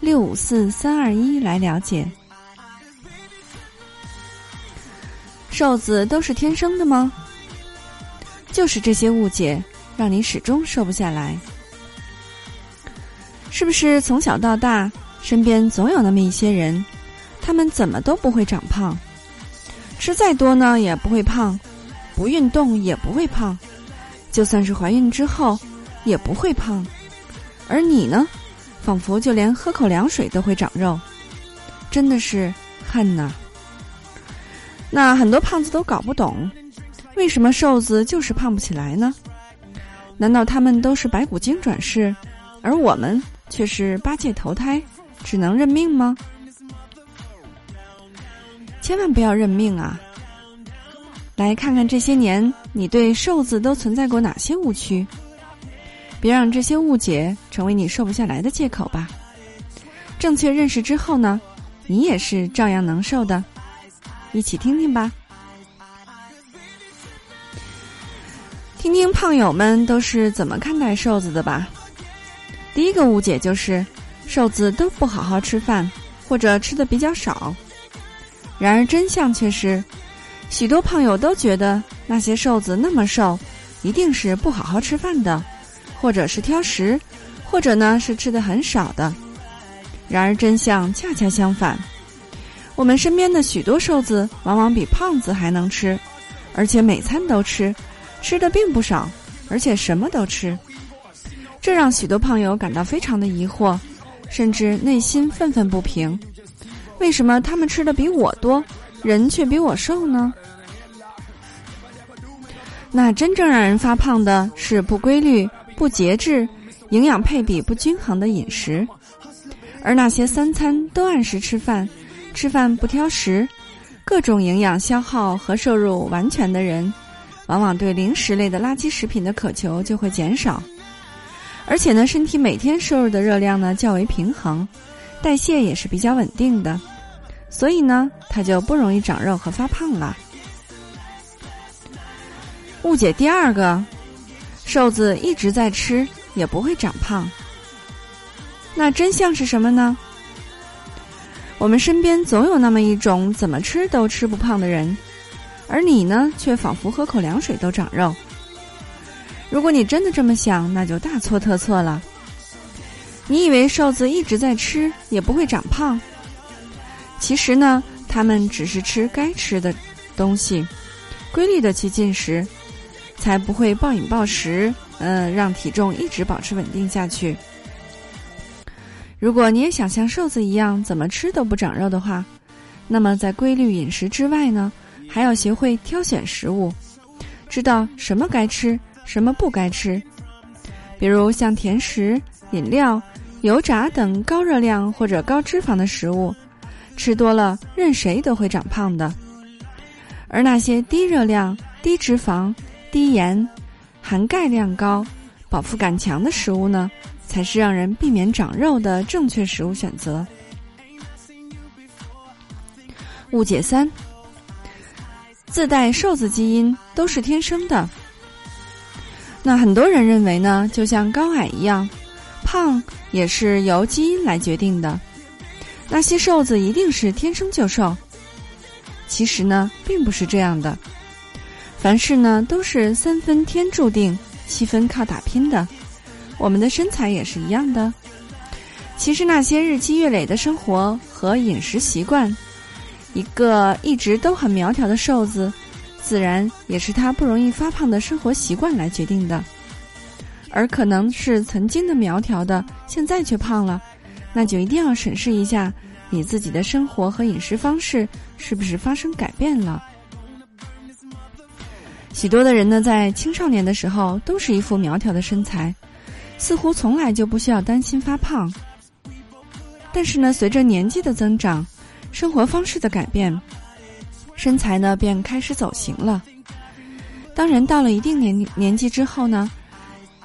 六五四三二一来了解。瘦子都是天生的吗？就是这些误解，让你始终瘦不下来。是不是从小到大，身边总有那么一些人，他们怎么都不会长胖，吃再多呢也不会胖，不运动也不会胖，就算是怀孕之后也不会胖，而你呢，仿佛就连喝口凉水都会长肉，真的是恨呐！那很多胖子都搞不懂。为什么瘦子就是胖不起来呢？难道他们都是白骨精转世，而我们却是八戒投胎，只能认命吗？千万不要认命啊！来看看这些年你对瘦子都存在过哪些误区，别让这些误解成为你瘦不下来的借口吧。正确认识之后呢，你也是照样能瘦的。一起听听吧。听听胖友们都是怎么看待瘦子的吧。第一个误解就是，瘦子都不好好吃饭，或者吃的比较少。然而真相却是，许多胖友都觉得那些瘦子那么瘦，一定是不好好吃饭的，或者是挑食，或者呢是吃的很少的。然而真相恰恰相反，我们身边的许多瘦子往往比胖子还能吃，而且每餐都吃。吃的并不少，而且什么都吃，这让许多胖友感到非常的疑惑，甚至内心愤愤不平。为什么他们吃的比我多，人却比我瘦呢？那真正让人发胖的是不规律、不节制、营养配比不均衡的饮食，而那些三餐都按时吃饭、吃饭不挑食、各种营养消耗和摄入完全的人。往往对零食类的垃圾食品的渴求就会减少，而且呢，身体每天摄入的热量呢较为平衡，代谢也是比较稳定的，所以呢，它就不容易长肉和发胖了。误解第二个，瘦子一直在吃也不会长胖，那真相是什么呢？我们身边总有那么一种怎么吃都吃不胖的人。而你呢，却仿佛喝口凉水都长肉。如果你真的这么想，那就大错特错了。你以为瘦子一直在吃也不会长胖？其实呢，他们只是吃该吃的东西，规律的去进食，才不会暴饮暴食，嗯，让体重一直保持稳定下去。如果你也想像瘦子一样，怎么吃都不长肉的话，那么在规律饮食之外呢？还要学会挑选食物，知道什么该吃，什么不该吃。比如像甜食、饮料、油炸等高热量或者高脂肪的食物，吃多了任谁都会长胖的。而那些低热量、低脂肪、低盐、含钙量高、饱腹感强的食物呢，才是让人避免长肉的正确食物选择。误解三。自带瘦子基因都是天生的。那很多人认为呢，就像高矮一样，胖也是由基因来决定的。那些瘦子一定是天生就瘦。其实呢，并不是这样的。凡事呢，都是三分天注定，七分靠打拼的。我们的身材也是一样的。其实那些日积月累的生活和饮食习惯。一个一直都很苗条的瘦子，自然也是他不容易发胖的生活习惯来决定的。而可能是曾经的苗条的，现在却胖了，那就一定要审视一下你自己的生活和饮食方式是不是发生改变了。许多的人呢，在青少年的时候都是一副苗条的身材，似乎从来就不需要担心发胖。但是呢，随着年纪的增长，生活方式的改变，身材呢便开始走形了。当人到了一定年年纪之后呢，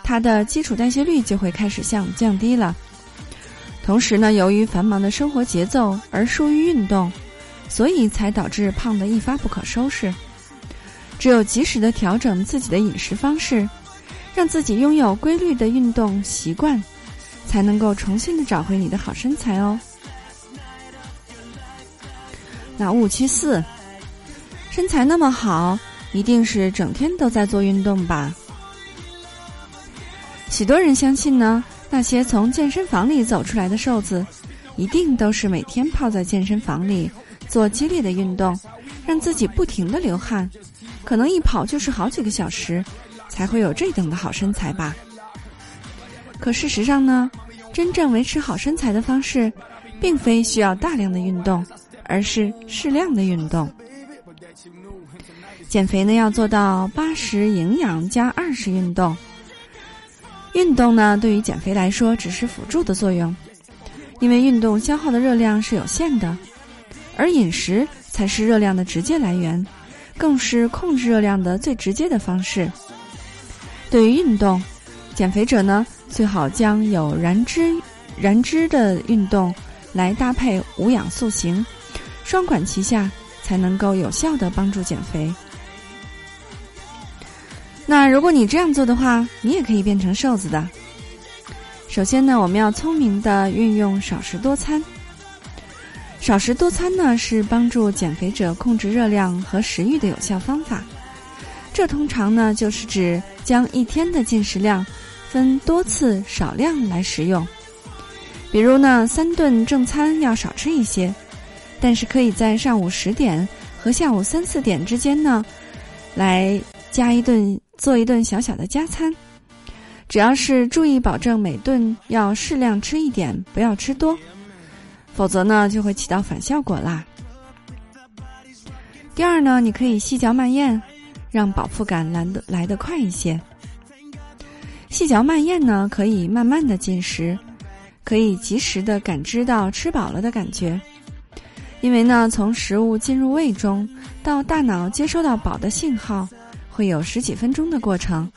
他的基础代谢率就会开始向降低了。同时呢，由于繁忙的生活节奏而疏于运动，所以才导致胖得一发不可收拾。只有及时的调整自己的饮食方式，让自己拥有规律的运动习惯。才能够重新的找回你的好身材哦。那误区四，身材那么好，一定是整天都在做运动吧？许多人相信呢，那些从健身房里走出来的瘦子，一定都是每天泡在健身房里做激烈的运动，让自己不停的流汗，可能一跑就是好几个小时，才会有这等的好身材吧。可事实上呢，真正维持好身材的方式，并非需要大量的运动，而是适量的运动。减肥呢，要做到八十营养加二十运动。运动呢，对于减肥来说只是辅助的作用，因为运动消耗的热量是有限的，而饮食才是热量的直接来源，更是控制热量的最直接的方式。对于运动，减肥者呢。最好将有燃脂、燃脂的运动来搭配无氧塑形，双管齐下，才能够有效的帮助减肥。那如果你这样做的话，你也可以变成瘦子的。首先呢，我们要聪明的运用少食多餐。少食多餐呢，是帮助减肥者控制热量和食欲的有效方法。这通常呢，就是指将一天的进食量。分多次少量来食用，比如呢，三顿正餐要少吃一些，但是可以在上午十点和下午三四点之间呢，来加一顿做一顿小小的加餐。只要是注意保证每顿要适量吃一点，不要吃多，否则呢就会起到反效果啦。第二呢，你可以细嚼慢咽，让饱腹感来的来得快一些。细嚼慢咽呢，可以慢慢的进食，可以及时的感知到吃饱了的感觉。因为呢，从食物进入胃中到大脑接收到饱的信号，会有十几分钟的过程。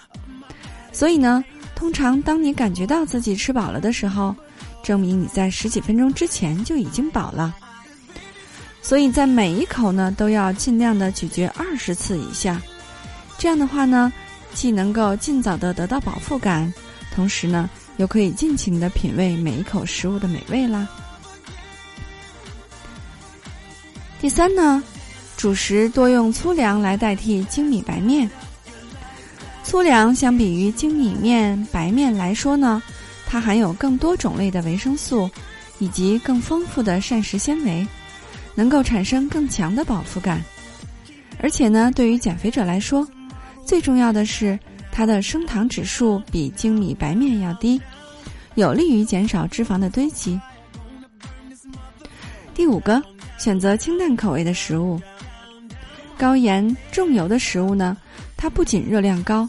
所以呢，通常当你感觉到自己吃饱了的时候，证明你在十几分钟之前就已经饱了。所以在每一口呢，都要尽量的咀嚼二十次以下。这样的话呢。既能够尽早的得到饱腹感，同时呢，又可以尽情的品味每一口食物的美味啦。第三呢，主食多用粗粮来代替精米白面。粗粮相比于精米面、白面来说呢，它含有更多种类的维生素，以及更丰富的膳食纤维，能够产生更强的饱腹感。而且呢，对于减肥者来说，最重要的是，它的升糖指数比精米白面要低，有利于减少脂肪的堆积。第五个，选择清淡口味的食物。高盐重油的食物呢，它不仅热量高，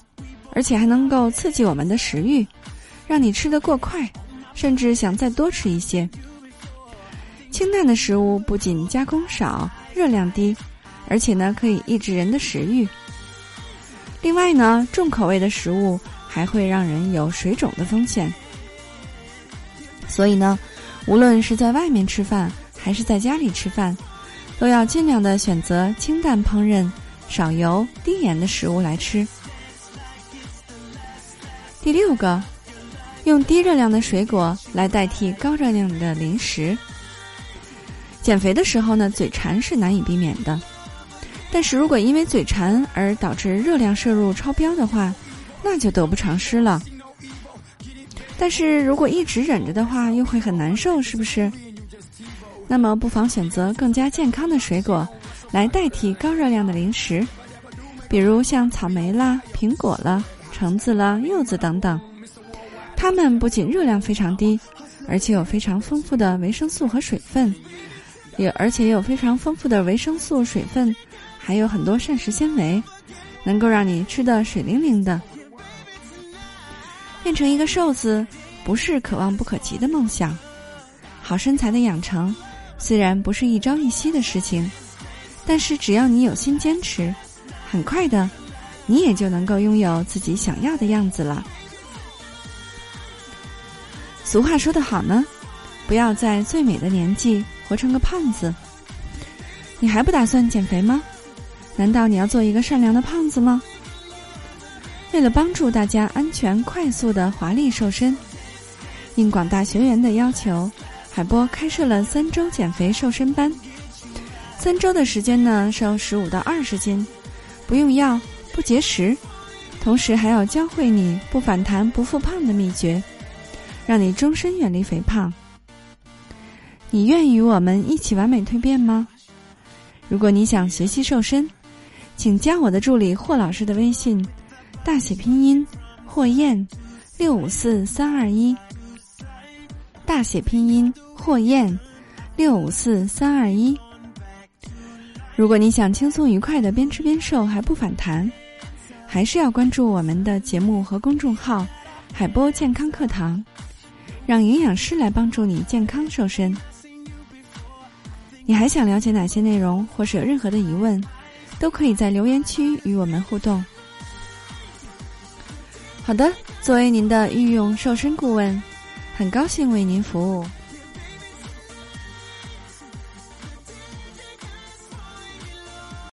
而且还能够刺激我们的食欲，让你吃得过快，甚至想再多吃一些。清淡的食物不仅加工少、热量低，而且呢，可以抑制人的食欲。另外呢，重口味的食物还会让人有水肿的风险，所以呢，无论是在外面吃饭还是在家里吃饭，都要尽量的选择清淡烹饪、少油低盐的食物来吃。第六个，用低热量的水果来代替高热量的零食。减肥的时候呢，嘴馋是难以避免的。但是如果因为嘴馋而导致热量摄入超标的话，那就得不偿失了。但是如果一直忍着的话，又会很难受，是不是？那么不妨选择更加健康的水果来代替高热量的零食，比如像草莓啦、苹果啦、橙子啦、柚子等等。它们不仅热量非常低，而且有非常丰富的维生素和水分，也而且有非常丰富的维生素、水分。还有很多膳食纤维，能够让你吃的水灵灵的。变成一个瘦子，不是可望不可及的梦想。好身材的养成，虽然不是一朝一夕的事情，但是只要你有心坚持，很快的，你也就能够拥有自己想要的样子了。俗话说得好呢，不要在最美的年纪活成个胖子。你还不打算减肥吗？难道你要做一个善良的胖子吗？为了帮助大家安全、快速的华丽瘦身，应广大学员的要求，海波开设了三周减肥瘦身班。三周的时间呢，瘦十五到二十斤，不用药，不节食，同时还要教会你不反弹、不复胖的秘诀。让你终身远离肥胖。你愿与我们一起完美蜕变吗？如果你想学习瘦身，请加我的助理霍老师的微信，大写拼音霍燕六五四三二一，大写拼音霍燕六五四三二一。如果你想轻松愉快的边吃边瘦还不反弹，还是要关注我们的节目和公众号“海波健康课堂”。让营养师来帮助你健康瘦身。你还想了解哪些内容，或是有任何的疑问，都可以在留言区与我们互动。好的，作为您的御用瘦身顾问，很高兴为您服务。